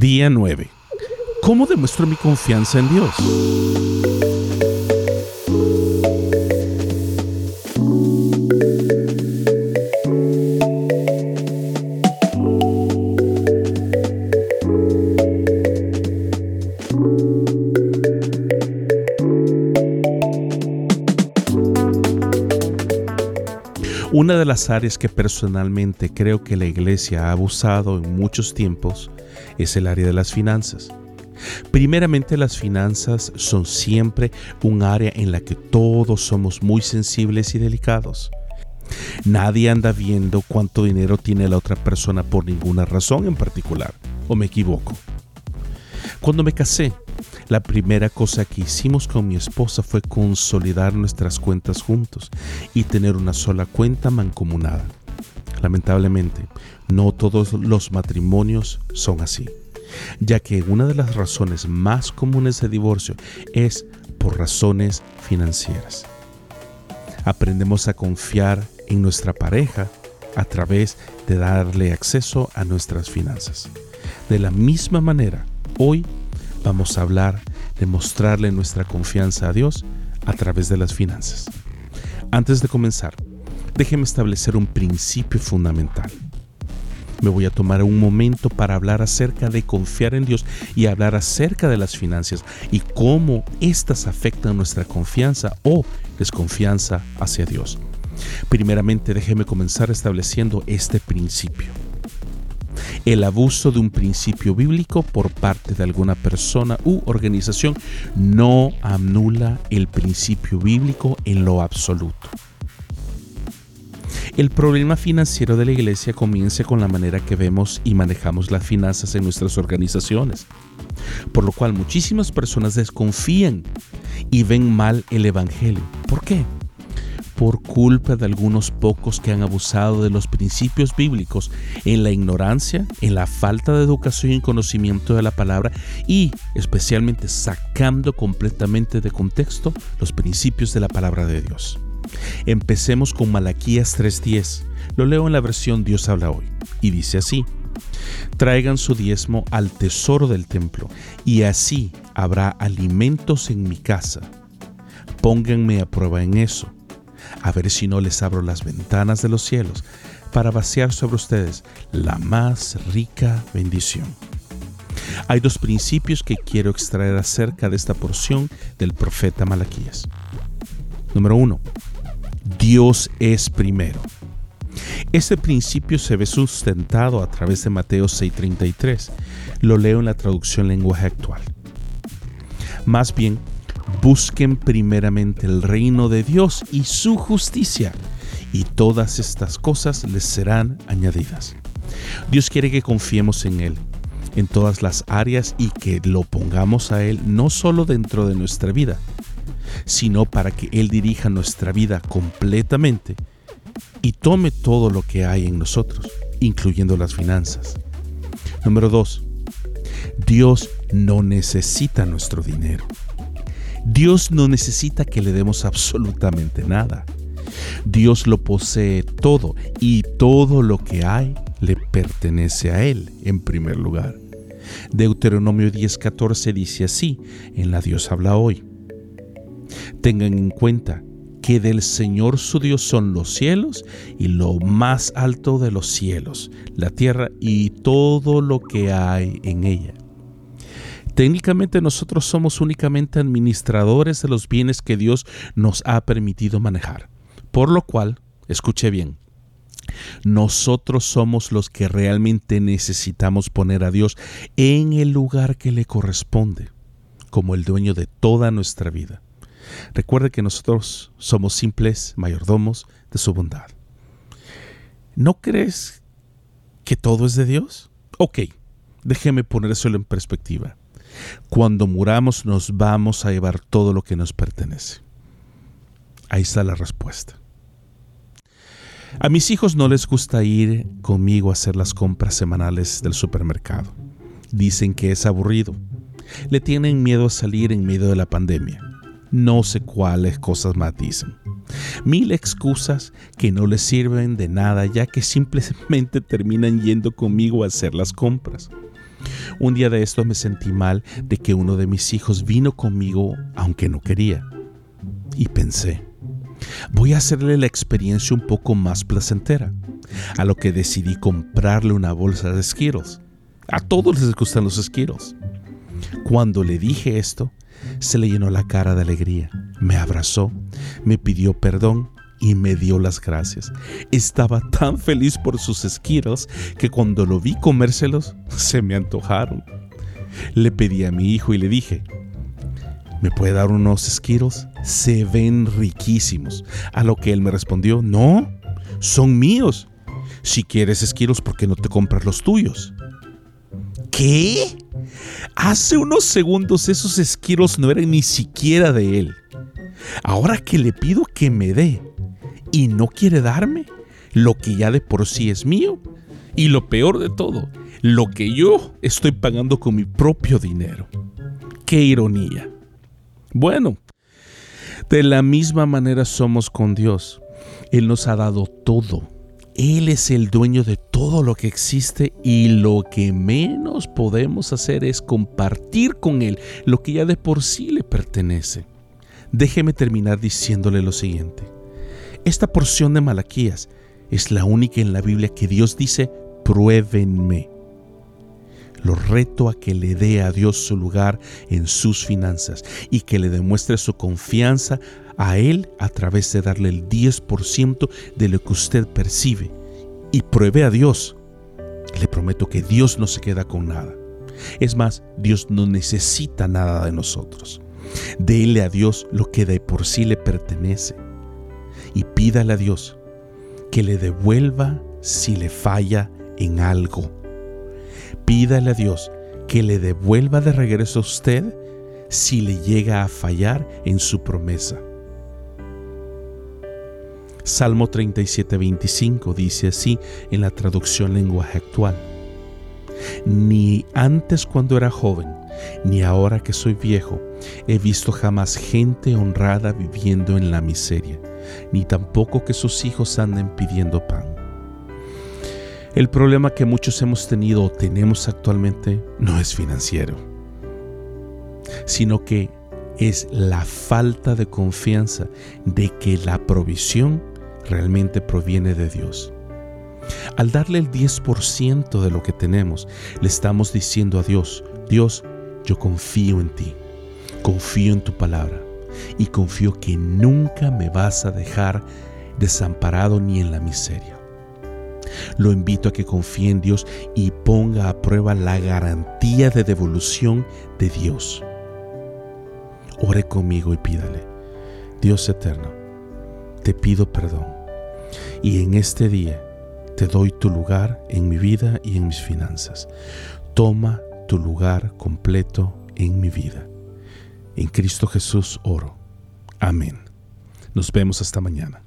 Día 9. ¿Cómo demuestro mi confianza en Dios? Una de las áreas que personalmente creo que la iglesia ha abusado en muchos tiempos es el área de las finanzas. Primeramente las finanzas son siempre un área en la que todos somos muy sensibles y delicados. Nadie anda viendo cuánto dinero tiene la otra persona por ninguna razón en particular, o me equivoco. Cuando me casé, la primera cosa que hicimos con mi esposa fue consolidar nuestras cuentas juntos y tener una sola cuenta mancomunada. Lamentablemente, no todos los matrimonios son así, ya que una de las razones más comunes de divorcio es por razones financieras. Aprendemos a confiar en nuestra pareja a través de darle acceso a nuestras finanzas. De la misma manera, hoy vamos a hablar de mostrarle nuestra confianza a Dios a través de las finanzas. Antes de comenzar, déjeme establecer un principio fundamental. Me voy a tomar un momento para hablar acerca de confiar en Dios y hablar acerca de las finanzas y cómo éstas afectan nuestra confianza o desconfianza hacia Dios. Primeramente, déjeme comenzar estableciendo este principio. El abuso de un principio bíblico por parte de alguna persona u organización no anula el principio bíblico en lo absoluto. El problema financiero de la iglesia comienza con la manera que vemos y manejamos las finanzas en nuestras organizaciones, por lo cual muchísimas personas desconfían y ven mal el Evangelio. ¿Por qué? por culpa de algunos pocos que han abusado de los principios bíblicos en la ignorancia, en la falta de educación y conocimiento de la palabra y especialmente sacando completamente de contexto los principios de la palabra de Dios. Empecemos con Malaquías 3:10. Lo leo en la versión Dios habla hoy y dice así: Traigan su diezmo al tesoro del templo y así habrá alimentos en mi casa. Pónganme a prueba en eso a ver si no les abro las ventanas de los cielos para vaciar sobre ustedes la más rica bendición. Hay dos principios que quiero extraer acerca de esta porción del profeta Malaquías. Número uno, Dios es primero. Este principio se ve sustentado a través de Mateo 6:33. Lo leo en la traducción lenguaje actual. Más bien, Busquen primeramente el reino de Dios y su justicia, y todas estas cosas les serán añadidas. Dios quiere que confiemos en Él en todas las áreas y que lo pongamos a Él no solo dentro de nuestra vida, sino para que Él dirija nuestra vida completamente y tome todo lo que hay en nosotros, incluyendo las finanzas. Número 2. Dios no necesita nuestro dinero. Dios no necesita que le demos absolutamente nada. Dios lo posee todo y todo lo que hay le pertenece a Él en primer lugar. Deuteronomio 10:14 dice así, en la Dios habla hoy. Tengan en cuenta que del Señor su Dios son los cielos y lo más alto de los cielos, la tierra y todo lo que hay en ella. Técnicamente nosotros somos únicamente administradores de los bienes que Dios nos ha permitido manejar. Por lo cual, escuche bien, nosotros somos los que realmente necesitamos poner a Dios en el lugar que le corresponde, como el dueño de toda nuestra vida. Recuerde que nosotros somos simples mayordomos de su bondad. ¿No crees que todo es de Dios? Ok, déjeme ponérselo en perspectiva. Cuando muramos nos vamos a llevar todo lo que nos pertenece. Ahí está la respuesta. A mis hijos no les gusta ir conmigo a hacer las compras semanales del supermercado. Dicen que es aburrido. Le tienen miedo a salir en medio de la pandemia. No sé cuáles cosas más dicen. Mil excusas que no les sirven de nada ya que simplemente terminan yendo conmigo a hacer las compras. Un día de esto me sentí mal de que uno de mis hijos vino conmigo aunque no quería. Y pensé, voy a hacerle la experiencia un poco más placentera, a lo que decidí comprarle una bolsa de Skittles. A todos les gustan los Skittles. Cuando le dije esto, se le llenó la cara de alegría, me abrazó, me pidió perdón y me dio las gracias. Estaba tan feliz por sus esquiros que cuando lo vi comérselos se me antojaron. Le pedí a mi hijo y le dije, ¿me puede dar unos esquiros? Se ven riquísimos. A lo que él me respondió, no, son míos. Si quieres esquiros, ¿por qué no te compras los tuyos? ¿Qué? Hace unos segundos esos esquiros no eran ni siquiera de él. Ahora que le pido que me dé y no quiere darme lo que ya de por sí es mío. Y lo peor de todo, lo que yo estoy pagando con mi propio dinero. Qué ironía. Bueno, de la misma manera somos con Dios. Él nos ha dado todo. Él es el dueño de todo lo que existe y lo que menos podemos hacer es compartir con Él lo que ya de por sí le pertenece. Déjeme terminar diciéndole lo siguiente. Esta porción de Malaquías es la única en la Biblia que Dios dice, pruébenme. Lo reto a que le dé a Dios su lugar en sus finanzas y que le demuestre su confianza a Él a través de darle el 10% de lo que usted percibe. Y pruebe a Dios. Le prometo que Dios no se queda con nada. Es más, Dios no necesita nada de nosotros. Dele a Dios lo que de por sí le pertenece y pídale a Dios que le devuelva si le falla en algo. Pídale a Dios que le devuelva de regreso a usted si le llega a fallar en su promesa. Salmo 37, 25 dice así en la traducción lenguaje actual. Ni antes cuando era joven, ni ahora que soy viejo, he visto jamás gente honrada viviendo en la miseria ni tampoco que sus hijos anden pidiendo pan. El problema que muchos hemos tenido o tenemos actualmente no es financiero, sino que es la falta de confianza de que la provisión realmente proviene de Dios. Al darle el 10% de lo que tenemos, le estamos diciendo a Dios, Dios, yo confío en ti, confío en tu palabra y confío que nunca me vas a dejar desamparado ni en la miseria. Lo invito a que confíe en Dios y ponga a prueba la garantía de devolución de Dios. Ore conmigo y pídale, Dios eterno, te pido perdón y en este día te doy tu lugar en mi vida y en mis finanzas. Toma tu lugar completo en mi vida. En Cristo Jesús oro. Amén. Nos vemos hasta mañana.